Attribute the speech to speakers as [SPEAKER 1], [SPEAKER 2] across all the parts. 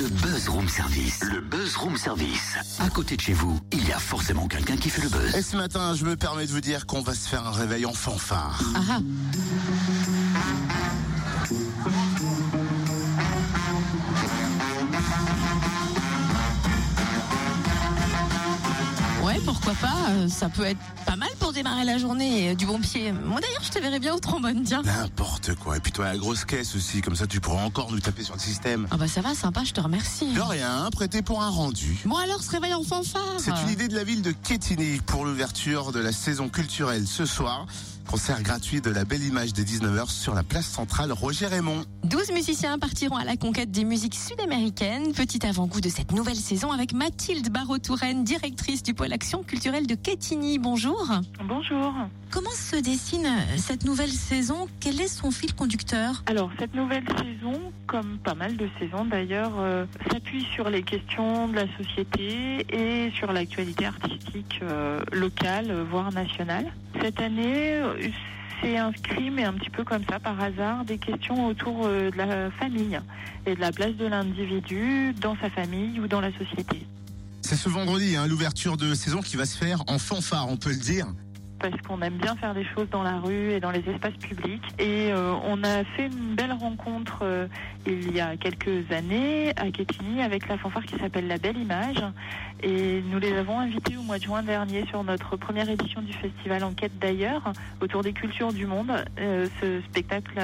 [SPEAKER 1] Le Buzz Room Service. Le Buzz Room Service. À côté de chez vous, il y a forcément quelqu'un qui fait le buzz.
[SPEAKER 2] Et ce matin, je me permets de vous dire qu'on va se faire un réveil en fanfare.
[SPEAKER 3] Ah pas, euh, ça peut être pas mal pour démarrer la journée euh, du bon pied. Moi d'ailleurs, je te verrais bien au trombone, tiens.
[SPEAKER 2] N'importe quoi. Et puis toi, la grosse caisse aussi, comme ça tu pourras encore nous taper sur le système.
[SPEAKER 3] Ah bah ça va, sympa, je te remercie.
[SPEAKER 2] De rien, prêté pour un rendu.
[SPEAKER 3] Bon alors, se réveille en fanfare.
[SPEAKER 2] C'est une idée de la ville de Quetigny pour l'ouverture de la saison culturelle ce soir. Concert gratuit de la belle image des 19h sur la place centrale Roger Raymond.
[SPEAKER 3] 12 musiciens partiront à la conquête des musiques sud-américaines. Petit avant-goût de cette nouvelle saison avec Mathilde Barreau-Touraine, directrice du pôle action culturelle de Quetigny. Bonjour.
[SPEAKER 4] Bonjour.
[SPEAKER 3] Comment se dessine cette nouvelle saison? Quel est son fil conducteur?
[SPEAKER 4] Alors, cette nouvelle saison, comme pas mal de saisons d'ailleurs, euh, s'appuie sur les questions de la société et sur l'actualité artistique euh, locale, euh, voire nationale. Cette année, c'est inscrit, mais un petit peu comme ça, par hasard, des questions autour euh, de la famille et de la place de l'individu dans sa famille ou dans la société.
[SPEAKER 2] C'est ce vendredi, hein, l'ouverture de saison qui va se faire en fanfare, on peut le dire.
[SPEAKER 4] Parce qu'on aime bien faire des choses dans la rue et dans les espaces publics. Et euh, on a fait une belle rencontre euh, il y a quelques années à Quetigny avec la fanfare qui s'appelle La Belle Image. Et nous les avons invités au mois de juin dernier sur notre première édition du festival Enquête d'ailleurs, autour des cultures du monde. Euh, ce spectacle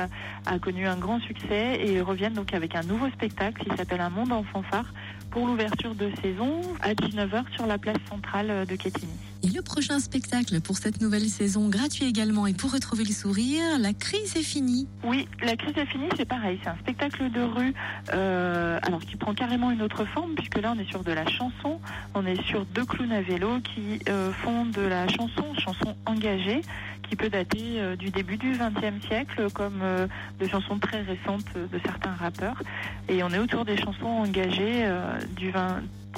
[SPEAKER 4] a, connu un grand succès et reviennent donc avec un nouveau spectacle qui s'appelle Un monde en fanfare pour l'ouverture de saison à 19h sur la place centrale de Quetigny.
[SPEAKER 3] Le prochain spectacle pour cette nouvelle saison, gratuit également, et pour retrouver le sourire, la crise est finie.
[SPEAKER 4] Oui, la crise est finie, c'est pareil. C'est un spectacle de rue, euh, alors qui prend carrément une autre forme, puisque là on est sur de la chanson. On est sur deux clowns à vélo qui euh, font de la chanson, chanson engagée, qui peut dater euh, du début du XXe siècle, comme de chansons très récentes de certains rappeurs. Et on est autour des chansons engagées du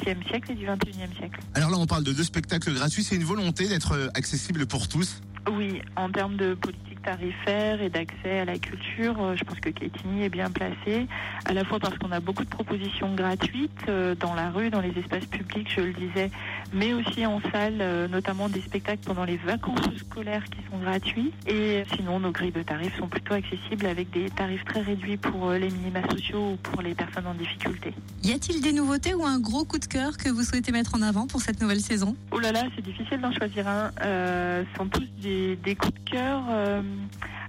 [SPEAKER 4] Siècle et du XXIe siècle.
[SPEAKER 2] Alors là, on parle de deux spectacles gratuits. C'est une volonté d'être euh, accessible pour tous.
[SPEAKER 4] Oui, en termes de politique tarifaire et d'accès à la culture, euh, je pense que Quetigny est bien placé, à la fois parce qu'on a beaucoup de propositions gratuites euh, dans la rue, dans les espaces publics, je le disais, mais aussi en salle, euh, notamment des spectacles pendant les vacances scolaires qui sont gratuits. Et sinon, nos grilles de tarifs sont plutôt accessibles avec des tarifs très réduits pour les minima sociaux ou pour les personnes en difficulté.
[SPEAKER 3] Y a-t-il des nouveautés ou un gros coup de cœur que vous souhaitez mettre en avant pour cette nouvelle saison?
[SPEAKER 4] Oh là là, c'est difficile d'en choisir un. Euh, ce sont tous des, des coups de cœur. euh,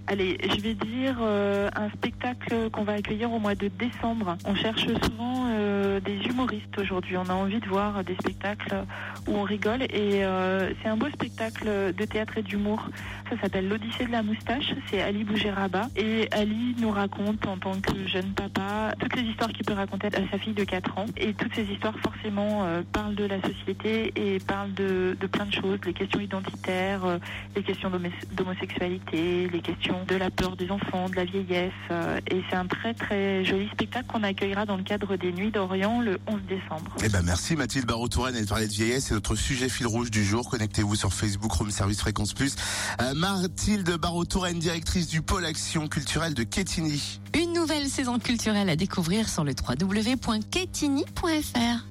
[SPEAKER 4] allez, je vais dire euh, un spectacle qu'on va accueillir au mois de décembre. On cherche souvent euh, des humoristes aujourd'hui. On a envie de voir des spectacles où on rigole. Et euh, c'est un beau spectacle de théâtre et d'humour. Ça s'appelle L'Odyssée de la moustache. C'est Ali Bougéraba. Et Ali nous raconte en tant que jeune papa toutes les histoires qu'il peut raconter à sa fille de 4 ans. Et toutes ces histoires forcément euh, parlent de la société et parlent de, plein de choses. Les questions identitaires, euh, les questions d'homosexualité, les questions de la peur des enfants, de la vieillesse. et c'est un très très joli spectacle qu'on accueillera dans le cadre des Nuits d'Orient le 11 décembre.
[SPEAKER 2] Eh ben merci Mathilde Barreau-Touraine, elle parlait de vieillesse, c'est notre sujet fil rouge du jour. Connectez-vous sur Facebook, Room Service Fréquence Plus. Euh, Mathilde Barreau-Touraine, directrice du pôle action culturelle de Quetigny.
[SPEAKER 3] Une nouvelle saison culturelle à découvrir sur le www.quetigny.fr.